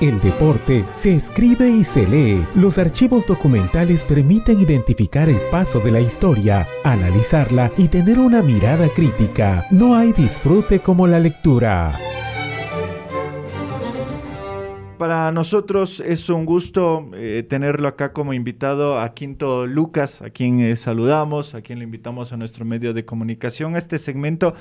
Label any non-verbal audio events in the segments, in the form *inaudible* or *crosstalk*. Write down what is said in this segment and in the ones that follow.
El deporte se escribe y se lee. Los archivos documentales permiten identificar el paso de la historia, analizarla y tener una mirada crítica. No hay disfrute como la lectura. Para nosotros es un gusto eh, tenerlo acá como invitado a Quinto Lucas, a quien eh, saludamos, a quien le invitamos a nuestro medio de comunicación, a este segmento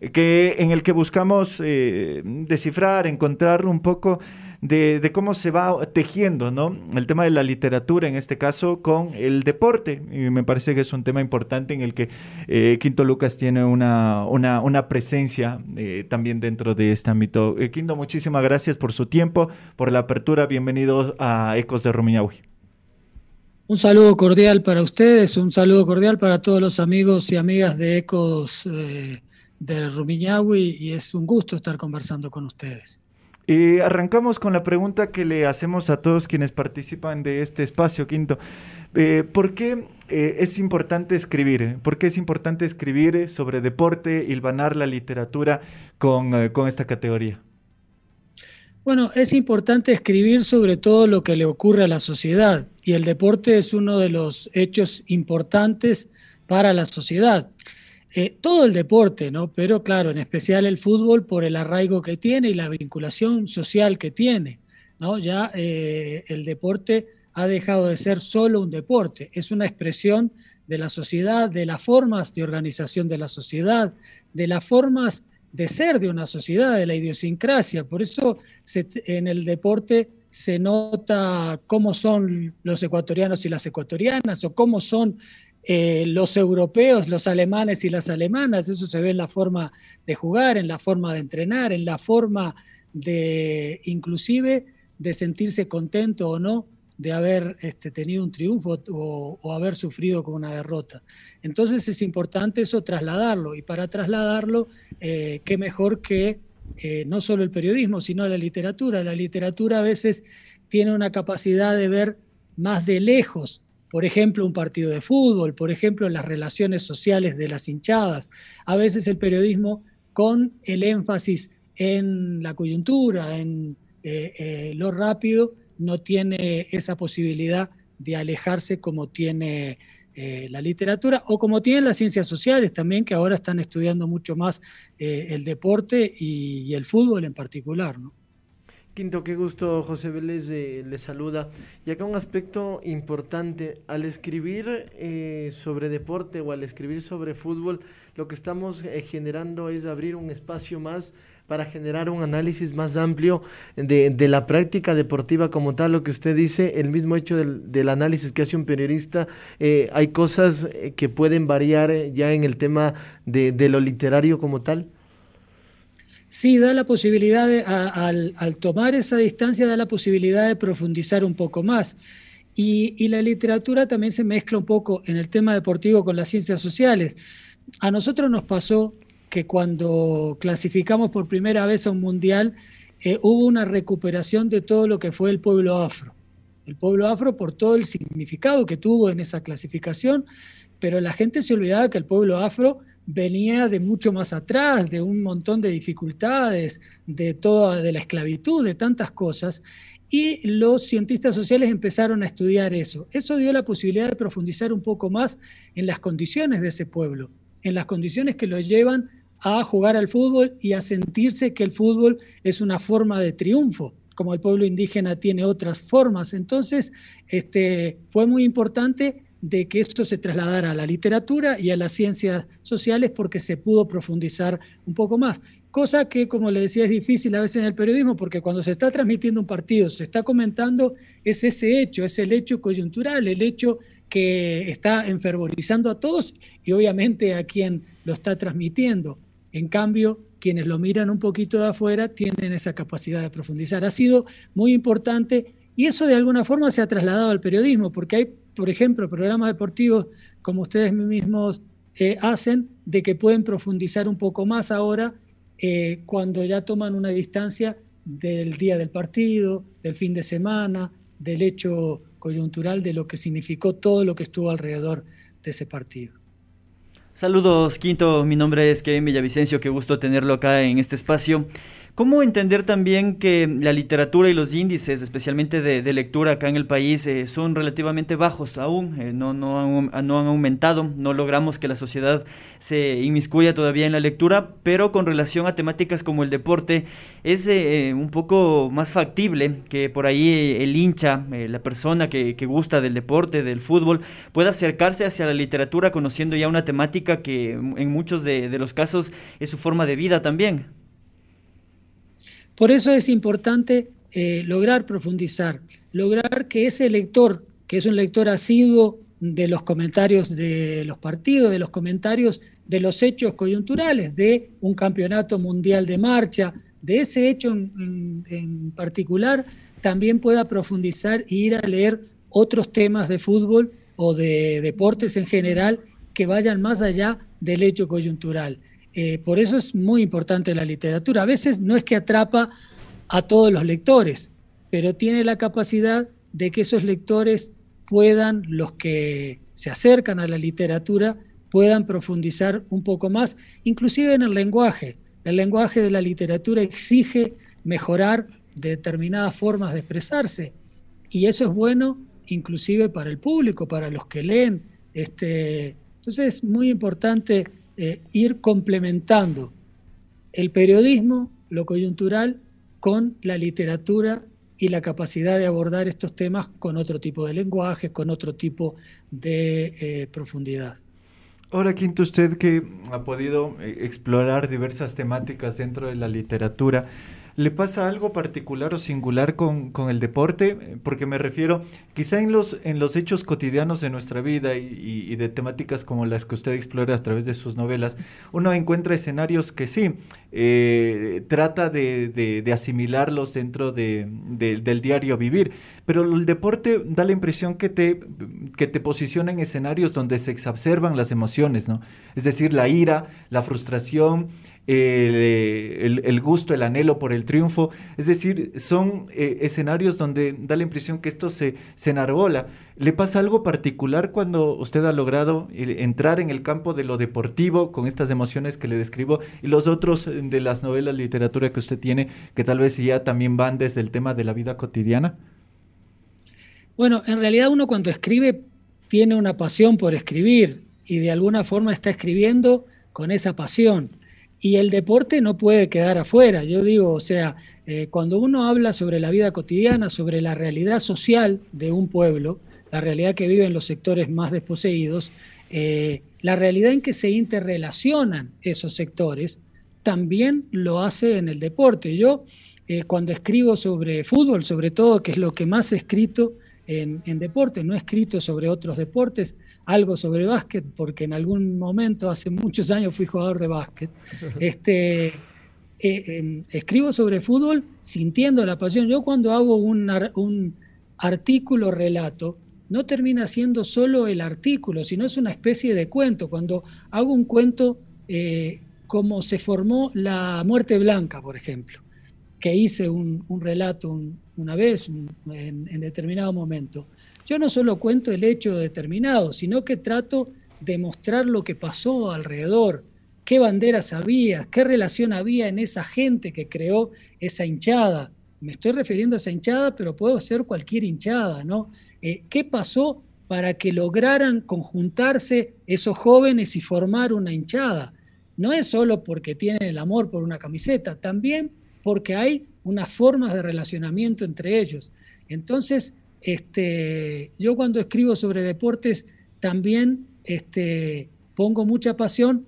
eh, que, en el que buscamos descifrar, encontrar un poco de, cómo se va tejiendo, ¿no? El tema de la literatura, en este caso, con el deporte. Y me parece que es un tema importante en el que eh, Quinto Lucas tiene una, una, presencia eh, también dentro de este ámbito. Eh, Quinto, muchísimas gracias por su tiempo, por la apertura. Bienvenidos a Ecos de Rumiñahui. Un saludo cordial para ustedes, un saludo cordial para todos los amigos y amigas de Ecos de Rumiñahui y es un gusto estar conversando con ustedes. Y arrancamos con la pregunta que le hacemos a todos quienes participan de este espacio, Quinto. Eh, ¿Por qué eh, es importante escribir? ¿Por qué es importante escribir sobre deporte, hilvanar la literatura con, eh, con esta categoría? Bueno, es importante escribir sobre todo lo que le ocurre a la sociedad y el deporte es uno de los hechos importantes para la sociedad. Eh, todo el deporte, ¿no? Pero claro, en especial el fútbol por el arraigo que tiene y la vinculación social que tiene, ¿no? Ya eh, el deporte ha dejado de ser solo un deporte, es una expresión de la sociedad, de las formas de organización de la sociedad, de las formas de ser de una sociedad, de la idiosincrasia. Por eso en el deporte se nota cómo son los ecuatorianos y las ecuatorianas o cómo son eh, los europeos, los alemanes y las alemanas, eso se ve en la forma de jugar, en la forma de entrenar, en la forma de inclusive de sentirse contento o no de haber este, tenido un triunfo o, haber sufrido con una derrota. Entonces es importante eso trasladarlo y para trasladarlo, eh, qué mejor que eh, no solo el periodismo, sino la literatura. La literatura a veces tiene una capacidad de ver más de lejos por ejemplo, un partido de fútbol, por ejemplo, las relaciones sociales de las hinchadas. A veces el periodismo con el énfasis en la coyuntura, en eh, eh, lo rápido, no tiene esa posibilidad de alejarse como tiene eh, la literatura o como tienen las ciencias sociales también, que ahora están estudiando mucho más el deporte y, y, el fútbol en particular. ¿no? Quinto, qué gusto, José Vélez eh, le saluda. Y acá un aspecto importante, al escribir eh, sobre deporte o al escribir sobre fútbol, lo que estamos eh, generando es abrir un espacio más para generar un análisis más amplio de, la práctica deportiva como tal, lo que usted dice, el mismo hecho del, análisis que hace un periodista, hay cosas que pueden variar ya en el tema de lo literario como tal sí da la posibilidad, de, al, tomar esa distancia, da la posibilidad de profundizar un poco más. Y, la literatura también se mezcla un poco en el tema deportivo con las ciencias sociales. A nosotros nos pasó que cuando clasificamos por primera vez a un mundial, eh, hubo una recuperación de todo lo que fue el pueblo afro. El pueblo afro por todo el significado que tuvo en esa clasificación, pero la gente se olvidaba que el pueblo afro venía de mucho más atrás, de un montón de dificultades, de toda de la esclavitud, de tantas cosas, y los cientistas sociales empezaron a estudiar eso. Eso dio la posibilidad de profundizar un poco más en las condiciones de ese pueblo, en las condiciones que lo llevan a jugar al fútbol y a sentirse que el fútbol es una forma de triunfo, como el pueblo indígena tiene otras formas. Entonces, este, fue muy importante de que eso se trasladara a la literatura y a las ciencias sociales porque se pudo profundizar un poco más. Cosa que, como le decía, es difícil a veces en el periodismo porque cuando se está transmitiendo un partido, se está comentando, es ese hecho, es el hecho coyuntural, el hecho que está enfervorizando a todos y obviamente a quien lo está transmitiendo. En cambio, quienes lo miran un poquito de afuera tienen esa capacidad de profundizar. Ha sido muy importante y eso de alguna forma se ha trasladado al periodismo, porque hay por ejemplo, programas deportivos como ustedes mismos eh, hacen, de que pueden profundizar un poco más ahora eh, cuando ya toman una distancia del día del partido, del fin de semana, del hecho coyuntural, de lo que significó todo lo que estuvo alrededor de ese partido. Saludos, Quinto. Mi nombre es Kevin Villavicencio. Qué gusto tenerlo acá en este espacio. ¿Cómo entender también que la literatura y los índices, especialmente de, lectura acá en el país, eh, son relativamente bajos aún? Eh, no, no, han, no han aumentado, no logramos que la sociedad se inmiscuya todavía en la lectura, pero con relación a temáticas como el deporte, es eh, un poco más factible que por ahí el hincha, la persona que, que gusta del deporte, del fútbol, pueda acercarse hacia la literatura conociendo ya una temática que en muchos de, de los casos es su forma de vida también. Por eso es importante eh, lograr profundizar, lograr que ese lector, que es un lector asiduo de los comentarios de los partidos, de los comentarios de los hechos coyunturales, de un campeonato mundial de marcha, de ese hecho en, particular, también pueda profundizar e ir a leer otros temas de fútbol o de deportes en general que vayan más allá del hecho coyuntural. Eh, por eso es muy importante la literatura. A veces no es que atrapa a todos los lectores, pero tiene la capacidad de que esos lectores puedan, los que se acercan a la literatura, puedan profundizar un poco más, inclusive en el lenguaje. El lenguaje de la literatura exige mejorar determinadas formas de expresarse y eso es bueno inclusive para el público, para los que leen. Este, entonces es muy importante eh, ir complementando el periodismo, lo coyuntural, con la literatura y la capacidad de abordar estos temas con otro tipo de lenguaje, con otro tipo de eh, profundidad. Ahora, Quinto, usted que ha podido eh, explorar diversas temáticas dentro de la literatura, ¿Le pasa algo particular o singular con, el deporte? Porque me refiero, quizá en los, en los hechos cotidianos de nuestra vida y, de temáticas como las que usted explora a través de sus novelas, uno encuentra escenarios que sí, eh, trata de, asimilarlos dentro del diario vivir, pero el deporte da la impresión que te, que te posiciona en escenarios donde se exacerban las emociones, ¿no? Es decir, la ira, la frustración, el, gusto, el anhelo por el triunfo. Es decir, son eh, escenarios donde da la impresión que esto se, se enarbola. ¿Le pasa algo particular cuando usted ha logrado eh, entrar en el campo de lo deportivo con estas emociones que le describo y los otros de las novelas, literatura que usted tiene, que tal vez ya también van desde el tema de la vida cotidiana? Bueno, en realidad uno cuando escribe tiene una pasión por escribir y de alguna forma está escribiendo con esa pasión. Y el deporte no puede quedar afuera. Yo digo, o sea, eh, cuando uno habla sobre la vida cotidiana, sobre la realidad social de un pueblo, la realidad que viven los sectores más desposeídos, eh, la realidad en que se interrelacionan esos sectores, también lo hace en el deporte. Yo, eh, cuando escribo sobre fútbol, sobre todo, que es lo que más he escrito en, en deporte, no he escrito sobre otros deportes, algo sobre básquet, porque en algún momento, hace muchos años, fui jugador de básquet. *laughs* Este, eh, em, escribo sobre fútbol sintiendo la pasión. Yo cuando hago un, un artículo relato, no termina siendo solo el artículo, sino es una especie de cuento. Cuando hago un cuento eh, como se formó la muerte blanca, por ejemplo, que hice un, relato una vez en, determinado momento. Yo no solo cuento el hecho determinado, sino que trato de mostrar lo que pasó alrededor, qué banderas había, qué relación había en esa gente que creó esa hinchada. Me estoy refiriendo a esa hinchada, pero puedo ser cualquier hinchada, ¿no? Eh, ¿Qué pasó para que lograran conjuntarse esos jóvenes y formar una hinchada? No es solo porque tienen el amor por una camiseta, también porque hay unas formas de relacionamiento entre ellos. Entonces, este, yo cuando escribo sobre deportes también este, pongo mucha pasión,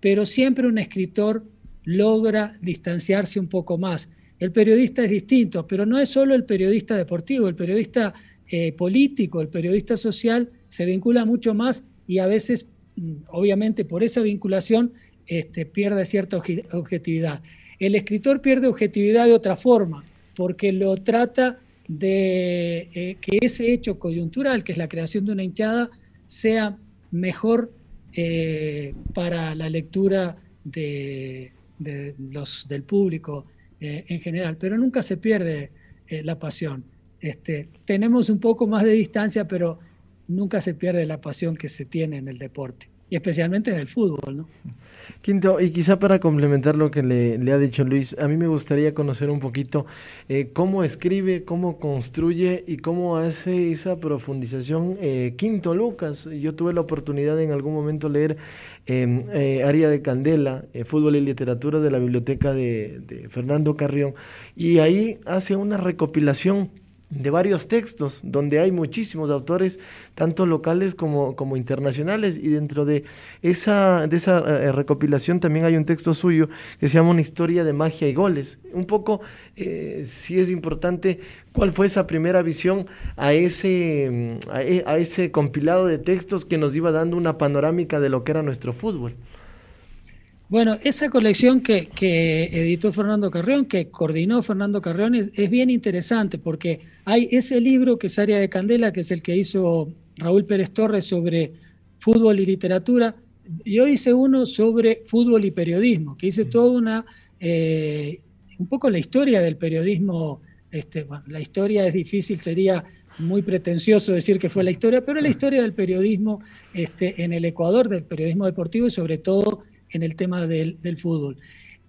pero siempre un escritor logra distanciarse un poco más. El periodista es distinto, pero no es solo el periodista deportivo, el periodista eh, político, el periodista social se vincula mucho más y a veces, mm, obviamente, por esa vinculación este, pierde cierta objetividad. El escritor pierde objetividad de otra forma, porque lo trata de eh, que ese hecho coyuntural, que es la creación de una hinchada, sea mejor eh, para la lectura de, los, del público eh, en general, pero nunca se pierde la pasión. Este, tenemos un poco más de distancia, pero nunca se pierde la pasión que se tiene en el deporte. Y especialmente en el fútbol. ¿no? Quinto, y quizá para complementar lo que le, ha dicho Luis, a mí me gustaría conocer un poquito eh, cómo escribe, cómo construye y cómo hace esa profundización. Eh, Quinto Lucas, yo tuve la oportunidad en algún momento leer em, eh, Área de Candela, Fútbol y Literatura de la Biblioteca de, de Fernando Carrión, y ahí hace una recopilación de varios textos, donde hay muchísimos autores, tanto locales como, como internacionales, y dentro de esa, de esa eh, recopilación también hay un texto suyo que se llama Una historia de magia y goles. Un poco, eh, si es importante, cuál fue esa primera visión a ese, mm, e, a, ese compilado de textos que nos iba dando una panorámica de lo que era nuestro fútbol. Bueno, esa colección que, que, editó Fernando Carrión, que coordinó Fernando Carrión, es, bien interesante porque hay ese libro que es Área de Candela, que es el que hizo Raúl Pérez Torres sobre fútbol y literatura. Yo hice uno sobre fútbol y periodismo, que hice toda una, eh, un poco la historia del periodismo. Este, bueno, la historia es difícil, sería muy pretencioso decir que fue la historia, pero la historia del periodismo este, en el Ecuador, del periodismo deportivo y sobre todo en el tema del, fútbol.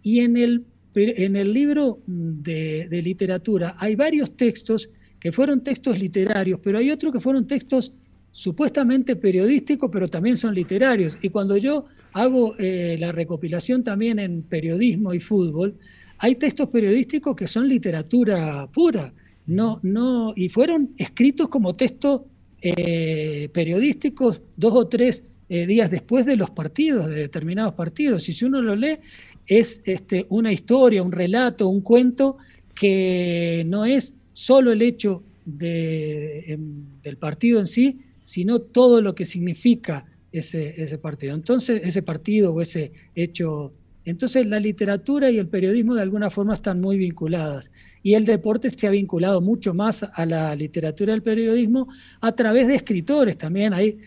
Y en el, en el libro de, literatura hay varios textos que fueron textos literarios, pero hay otros que fueron textos supuestamente periodísticos, pero también son literarios. Y cuando yo hago eh, la recopilación también en periodismo y fútbol, hay textos periodísticos que son literatura pura, no, no, y fueron escritos como textos eh, periodísticos dos o tres eh, días después de los partidos, de determinados partidos. Y si uno lo lee, es este, una historia, un relato, un cuento que no es solo el hecho em, del partido en sí, sino todo lo que significa ese, ese partido. Entonces, ese partido o ese hecho. Entonces, la literatura y el periodismo de alguna forma están muy vinculadas. Y el deporte se ha vinculado mucho más a la literatura y al periodismo a través de escritores también. Hay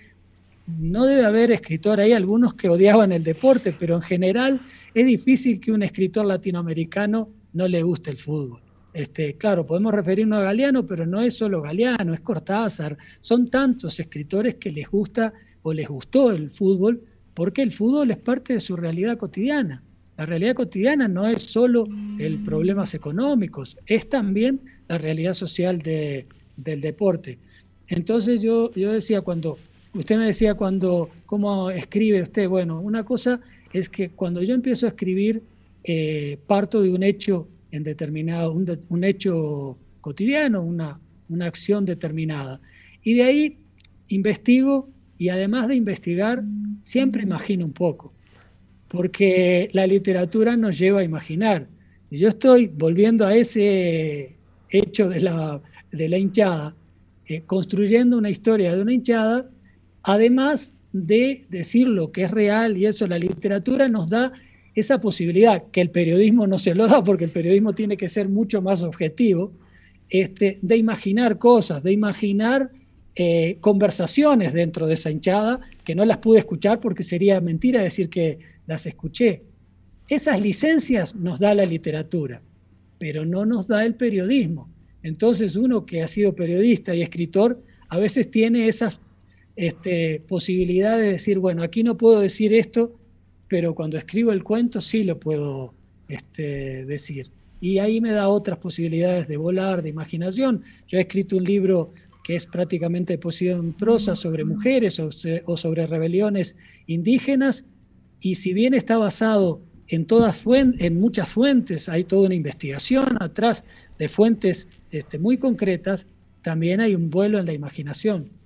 no debe haber escritor, hay algunos que odiaban el deporte, pero en general es difícil que un escritor latinoamericano no le guste el fútbol. Este, claro, podemos referirnos a Galeano, pero no es solo Galeano, es Cortázar. Son tantos escritores que les gusta o les gustó el fútbol, porque el fútbol es parte de su realidad cotidiana. La realidad cotidiana no es solo el problemas económicos, es también la realidad social del deporte. Entonces yo, yo decía, cuando Usted me decía cuando, ¿cómo escribe usted? Bueno, una cosa es que cuando yo empiezo a escribir, eh, parto de un hecho en determinado, un, hecho cotidiano, una, una acción determinada. Y de ahí investigo y además de investigar, siempre imagino un poco, porque la literatura nos lleva a imaginar. Y yo estoy volviendo a ese hecho de la, de la hinchada, eh, construyendo una historia de una hinchada además de decir lo que es real y eso, la literatura nos da esa posibilidad que el periodismo no se lo da porque el periodismo tiene que ser mucho más objetivo, este, de imaginar cosas, de imaginar eh, conversaciones dentro de esa hinchada que no las pude escuchar porque sería mentira decir que las escuché. Esas licencias nos da la literatura, pero no nos da el periodismo. Entonces uno que ha sido periodista y escritor a veces tiene esas este, posibilidad de decir, bueno, aquí no puedo decir esto, pero cuando escribo el cuento sí lo puedo este, decir. Y ahí me da otras posibilidades de volar, de imaginación. Yo he escrito un libro que es prácticamente poesía en prosa sobre mujeres o, sobre rebeliones indígenas, y si bien está basado en, todas en muchas fuentes, hay toda una investigación atrás de fuentes este, muy concretas, también hay un vuelo en la imaginación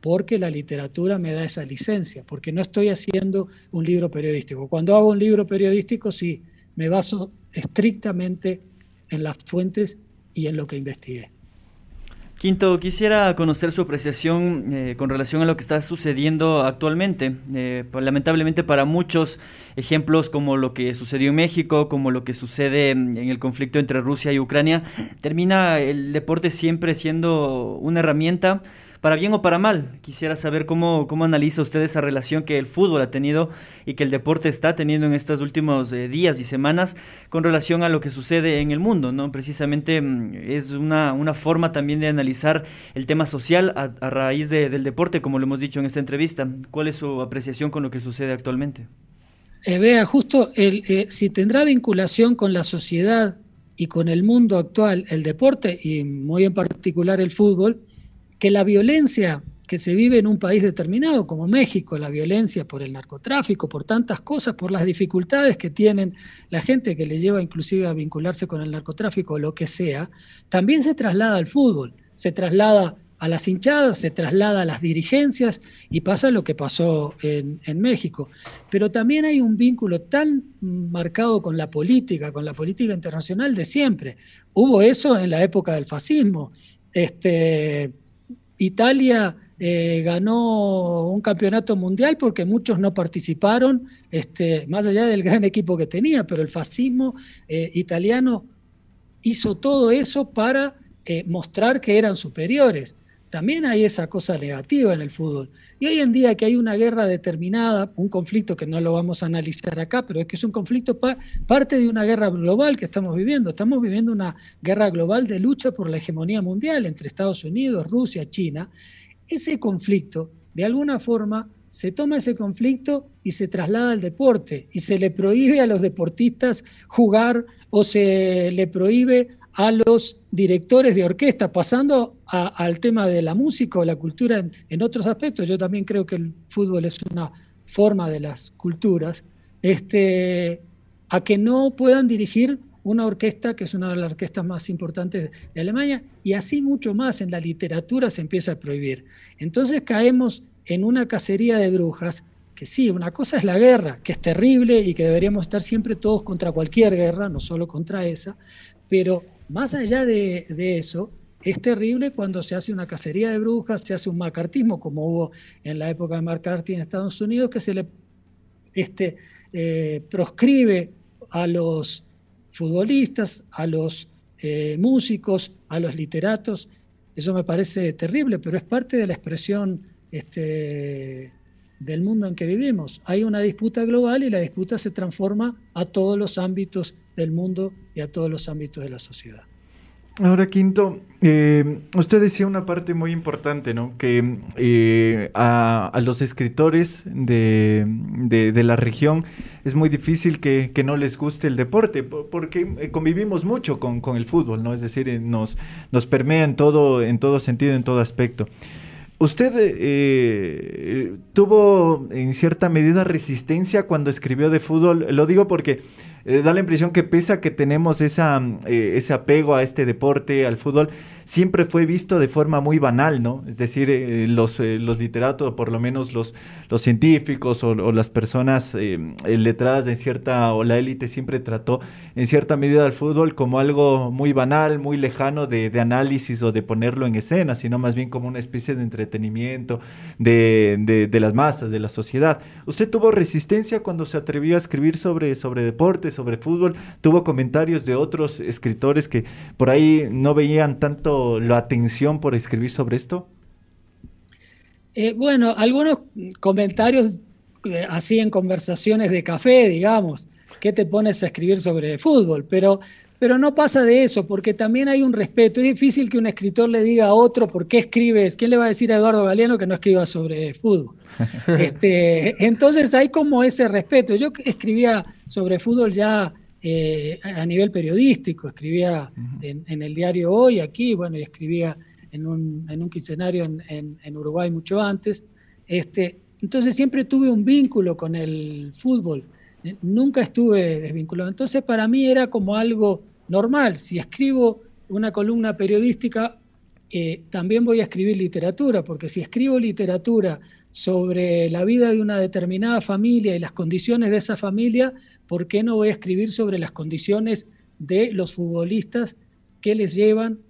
porque la literatura me da esa licencia, porque no estoy haciendo un libro periodístico. Cuando hago un libro periodístico, sí, me baso estrictamente en las fuentes y en lo que investigué. Quinto, quisiera conocer su apreciación eh, con relación a lo que está sucediendo actualmente. Eh, lamentablemente para muchos ejemplos como lo que sucedió en México, como lo que sucede en el conflicto entre Rusia y Ucrania, termina el deporte siempre siendo una herramienta para bien o para mal. Quisiera saber cómo, cómo analiza usted esa relación que el fútbol ha tenido y que el deporte está teniendo en estos últimos eh, días y semanas con relación a lo que sucede en el mundo, ¿no? Precisamente mm, es una, una forma también de analizar el tema social a, raíz del deporte, como lo hemos dicho en esta entrevista. ¿Cuál es su apreciación con lo que sucede actualmente? Eh, vea, justo el, eh, si tendrá vinculación con la sociedad y con el mundo actual, el deporte y muy en particular el fútbol, que la violencia que se vive en un país determinado, como México, la violencia por el narcotráfico, por tantas cosas, por las dificultades que tienen la gente que le lleva inclusive a vincularse con el narcotráfico o lo que sea, también se traslada al fútbol, se traslada a las hinchadas, se traslada a las dirigencias y pasa lo que pasó en, México. Pero también hay un vínculo tan marcado con la política, con la política internacional de siempre. Hubo eso en la época del fascismo. Este, Italia eh, ganó un campeonato mundial porque muchos no participaron, este, más allá del gran equipo que tenía, pero el fascismo eh, italiano hizo todo eso para eh, mostrar que eran superiores. También hay esa cosa negativa en el fútbol. Y hoy en día que hay una guerra determinada, un conflicto que no lo vamos a analizar acá, pero es que es un conflicto parte de una guerra global que estamos viviendo. Estamos viviendo una guerra global de lucha por la hegemonía mundial entre Estados Unidos, Rusia, China. Ese conflicto, de alguna forma, se toma ese conflicto y se traslada al deporte y se le prohíbe a los deportistas jugar o se le prohíbe a los directores de orquesta, pasando al tema de la música o la cultura en, otros aspectos. Yo también creo que el fútbol es una forma de las culturas, este, a que no puedan dirigir una orquesta que es una de las orquestas más importantes de Alemania, y así mucho más en la literatura se empieza a prohibir. Entonces caemos en una cacería de brujas, que sí, una cosa es la guerra, que es terrible y que deberíamos estar siempre todos contra cualquier guerra, no solo contra esa, pero más allá de, eso, es terrible cuando se hace una cacería de brujas, se hace un macartismo, como hubo en la época de McCarthy en Estados Unidos, que se le este, eh, proscribe a los futbolistas, a los eh, músicos, a los literatos. Eso me parece terrible, pero es parte de la expresión este, del mundo en que vivimos. Hay una disputa global y la disputa se transforma a todos los ámbitos del mundo y a todos los ámbitos de la sociedad. Ahora, Quinto, eh, usted decía una parte muy importante, ¿no? Que eh, a, los escritores de, la región es muy difícil que, no les guste el deporte, porque eh, convivimos mucho con, el fútbol, ¿no? Es decir, nos, nos permea en todo, en todo sentido, en todo aspecto. ¿Usted tuvo en cierta medida resistencia cuando escribió de fútbol? Lo digo porque eh, da la impresión que pese a que tenemos esa, eh, ese apego a este deporte, al fútbol, siempre fue visto de forma muy banal, ¿no? Es decir, eh, los, eh, los literatos, por lo menos los, los científicos o, las personas eh, letradas de cierta, o la élite siempre trató en cierta medida al fútbol como algo muy banal, muy lejano de, análisis o de ponerlo en escena, sino más bien como una especie de entretenimiento de, las masas, de la sociedad. ¿Usted tuvo resistencia cuando se atrevió a escribir sobre, sobre deporte, sobre fútbol? ¿Tuvo comentarios de otros escritores que por ahí no veían tanto la atención por escribir sobre esto? Eh, bueno, algunos comentarios eh, así en conversaciones de café, digamos, que te pones a escribir sobre fútbol, pero, pero no pasa de eso, porque también hay un respeto. Es difícil que un escritor le diga a otro por qué escribes. ¿Quién le va a decir a Eduardo Galeano que no escriba sobre fútbol? *laughs* este, entonces hay como ese respeto. Yo escribía sobre fútbol ya eh, a nivel periodístico, escribía en, el diario Hoy, aquí, bueno, y escribía en un, en un quincenario en, Uruguay mucho antes. Este, entonces siempre tuve un vínculo con el fútbol, eh, nunca estuve desvinculado. Entonces para mí era como algo normal. Si escribo una columna periodística, eh, también voy a escribir literatura, porque si escribo literatura sobre la vida de una determinada familia y las condiciones de esa familia, ¿por qué no voy a escribir sobre las condiciones de los futbolistas que les llevan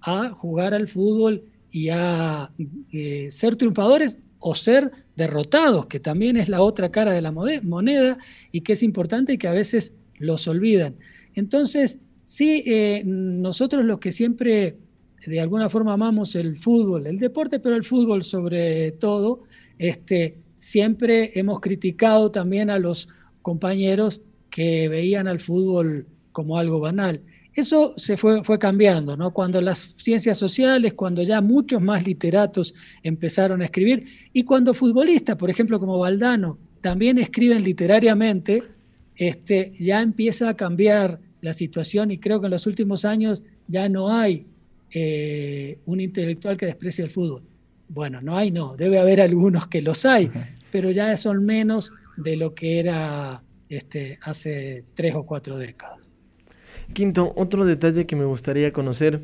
a jugar al fútbol y a eh, ser triunfadores o ser derrotados, que también es la otra cara de la moneda y que es importante y que a veces los olvidan. Entonces, sí, eh, nosotros los que siempre de alguna forma amamos el fútbol, el deporte, pero el fútbol sobre todo, este, siempre hemos criticado también a los compañeros que veían al fútbol como algo banal. Eso se fue, fue cambiando, ¿no? Cuando las ciencias sociales, cuando ya muchos más literatos empezaron a escribir y cuando futbolistas, por ejemplo, como Valdano, también escriben literariamente, este, ya empieza a cambiar la situación y creo que en los últimos años ya no hay eh, un intelectual que desprecie el fútbol. Bueno, no hay, no, debe haber algunos que los hay, pero ya son menos de lo que era este, hace tres o cuatro décadas. Quinto, otro detalle que me gustaría conocer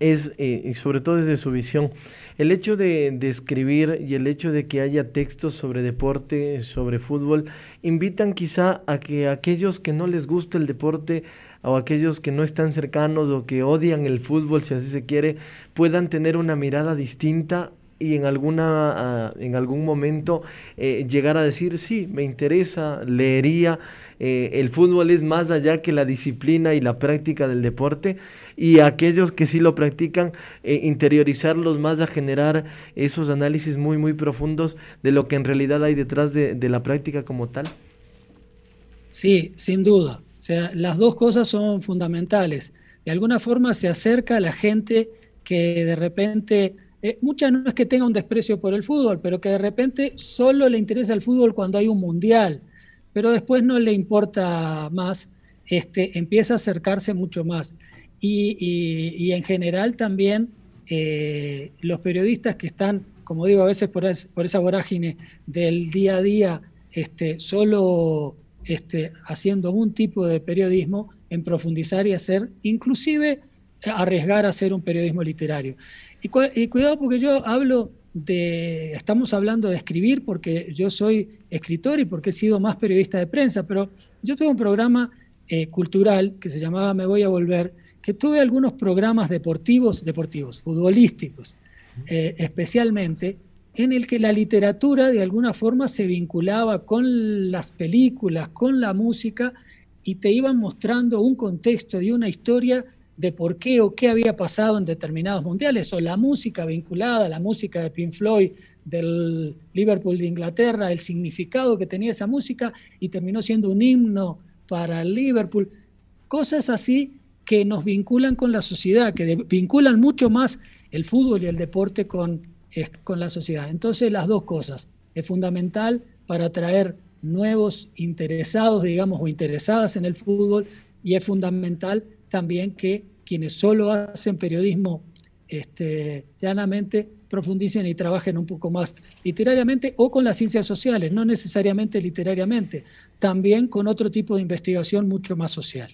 es, eh, y sobre todo desde su visión, el hecho de, escribir y el hecho de que haya textos sobre deporte, sobre fútbol, invitan quizá a que aquellos que no les gusta el deporte o aquellos que no están cercanos o que odian el fútbol, si así se quiere, puedan tener una mirada distinta y en, alguna, ah, en algún momento eh, llegar a decir, sí, me interesa, leería, eh, el fútbol es más allá que la disciplina y la práctica del deporte y aquellos que sí lo practican, eh, interiorizarlos más a generar esos análisis muy, muy profundos de lo que en realidad hay detrás de, de la práctica como tal. Sí, sin duda. O sea, las dos cosas son fundamentales. De alguna forma se acerca a la gente que de repente eh, muchas no es que tenga un desprecio por el fútbol, pero que de repente solo le interesa el fútbol cuando hay un mundial, pero después no le importa más, este, empieza a acercarse mucho más. Y, en general también eh, los periodistas que están, como digo, a veces por, esa vorágine del día a día, este, solo este, haciendo un tipo de periodismo, en profundizar y hacer, inclusive arriesgar a hacer un periodismo literario. Y, cuidado porque yo hablo de, estamos hablando de escribir porque yo soy escritor y porque he sido más periodista de prensa, pero yo tuve un programa eh, cultural que se llamaba Me voy a volver, que tuve algunos programas deportivos, deportivos, futbolísticos, eh, especialmente, en el que la literatura de alguna forma se vinculaba con las películas, con la música, y te iban mostrando un contexto y una historia de por qué o qué había pasado en determinados mundiales, o la música vinculada, la música de Pink Floyd, del Liverpool de Inglaterra, el significado que tenía esa música y terminó siendo un himno para el Liverpool. Cosas así que nos vinculan con la sociedad, que vinculan mucho más el fútbol y el deporte con, con la sociedad. Entonces las dos cosas. Es fundamental para atraer nuevos interesados, digamos, o interesadas en el fútbol y es fundamental también que quienes solo hacen periodismo este, llanamente profundicen y trabajen un poco más literariamente o con las ciencias sociales, no necesariamente literariamente, también con otro tipo de investigación mucho más social.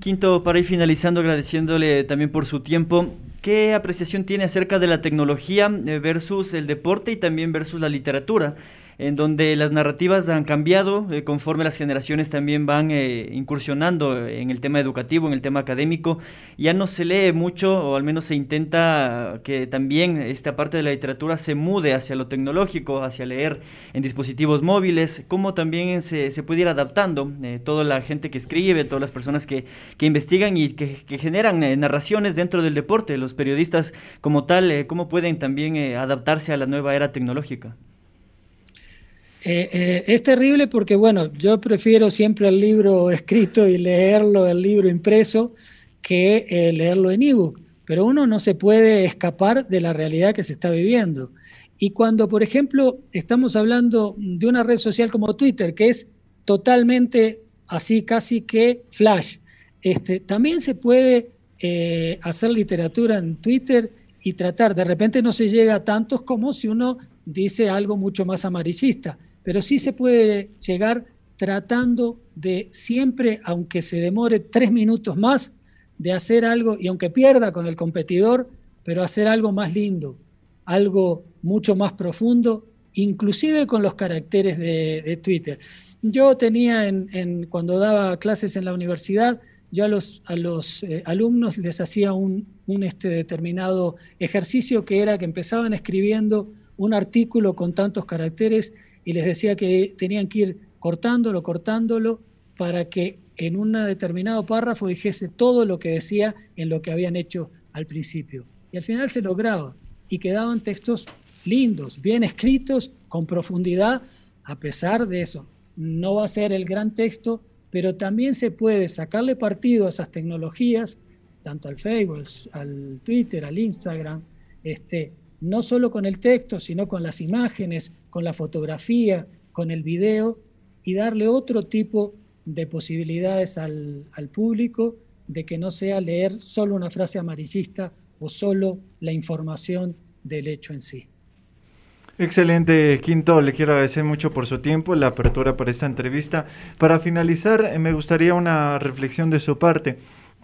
Quinto, para ir finalizando, agradeciéndole también por su tiempo, ¿qué apreciación tiene acerca de la tecnología eh, versus el deporte y también versus la literatura? En donde las narrativas han cambiado eh, conforme las generaciones también van eh, incursionando en el tema educativo, en el tema académico. Ya no se lee mucho, o al menos se intenta que también esta parte de la literatura se mude hacia lo tecnológico, hacia leer en dispositivos móviles, como también se, se puede ir adaptando eh, toda la gente que escribe, todas las personas que, que investigan y que, que generan narraciones dentro del deporte, los periodistas como tal, cómo pueden también adaptarse a la nueva era tecnológica. Eh, eh, es terrible porque, bueno, yo prefiero siempre el libro escrito y leerlo, el libro impreso, que eh, leerlo en ebook. Pero uno no se puede escapar de la realidad que se está viviendo. Y cuando, por ejemplo, estamos hablando de una red social como Twitter, que es totalmente así, casi que flash, este, también se puede hacer literatura en Twitter y tratar, de repente no se llega a tantos como si uno dice algo mucho más amarillista pero sí se puede llegar tratando de siempre, aunque se demore tres minutos más, de hacer algo, y aunque pierda con el competidor, pero hacer algo más lindo, algo mucho más profundo, inclusive con los caracteres de, Twitter. Yo tenía, en, cuando daba clases en la universidad, yo a los, eh, alumnos les hacía un, un este determinado ejercicio que era que empezaban escribiendo un artículo con tantos caracteres y les decía que tenían que ir cortándolo, cortándolo, para que en un determinado párrafo dijese todo lo que decía en lo que habían hecho al principio. Y al final se lograba y quedaban textos lindos, bien escritos, con profundidad, a pesar de eso. No va a ser el gran texto, pero también se puede sacarle partido a esas tecnologías, tanto al Facebook, al Twitter, al Instagram, este, no solo con el texto, sino con las imágenes, con la fotografía, con el video, y darle otro tipo de posibilidades al, al público de que no sea leer solo una frase amarillista o solo la información del hecho en sí. Excelente, Quinto. Le quiero agradecer mucho por su tiempo, la apertura para esta entrevista. Para finalizar, eh, me gustaría una reflexión de su parte.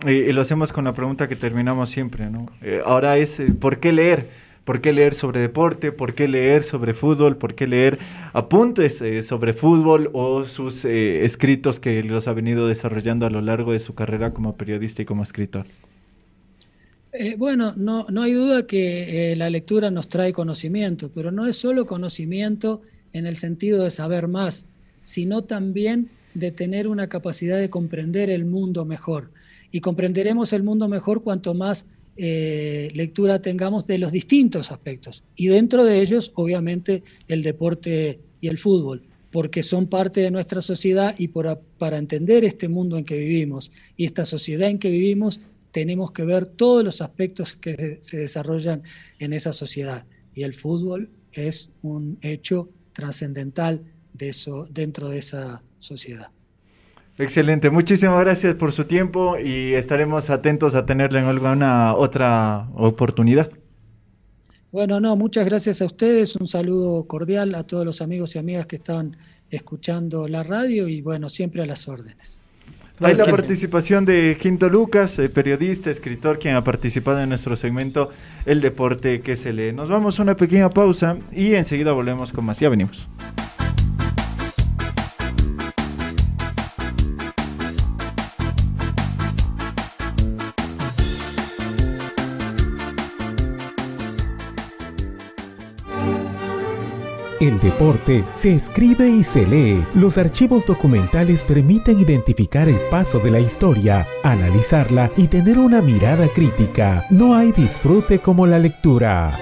Eh, y lo hacemos con la pregunta que terminamos siempre, ¿no? Eh, ahora es, ¿por qué leer? ¿Por qué leer sobre deporte? ¿Por qué leer sobre fútbol? ¿Por qué leer apuntes sobre fútbol o sus escritos que los ha venido desarrollando a lo largo de su carrera como periodista y como escritor? Eh, bueno, no, no, hay duda que eh, la lectura nos trae conocimiento, pero no es solo conocimiento en el sentido de saber más, sino también de tener una capacidad de comprender el mundo mejor. Y comprenderemos el mundo mejor cuanto más eh, lectura tengamos de los distintos aspectos. Y dentro de ellos, obviamente, el deporte y el fútbol, porque son parte de nuestra sociedad y para entender este mundo en que vivimos y esta sociedad en que vivimos, tenemos que ver todos los aspectos que se desarrollan en esa sociedad. Y el fútbol es un hecho trascendental de eso, dentro de esa sociedad. Excelente, muchísimas gracias por su tiempo y estaremos atentos a tenerle en alguna otra oportunidad. Bueno, no, muchas gracias a ustedes, un saludo cordial a todos los amigos y amigas que estaban escuchando la radio y bueno, siempre a las órdenes. Hay la participación de Quinto Lucas, periodista, escritor, quien ha participado en nuestro segmento El Deporte que se lee. Nos vamos a una pequeña pausa y enseguida volvemos con más. Ya venimos. El deporte se escribe y se lee. Los archivos documentales permiten identificar el paso de la historia, analizarla y tener una mirada crítica. No hay disfrute como la lectura.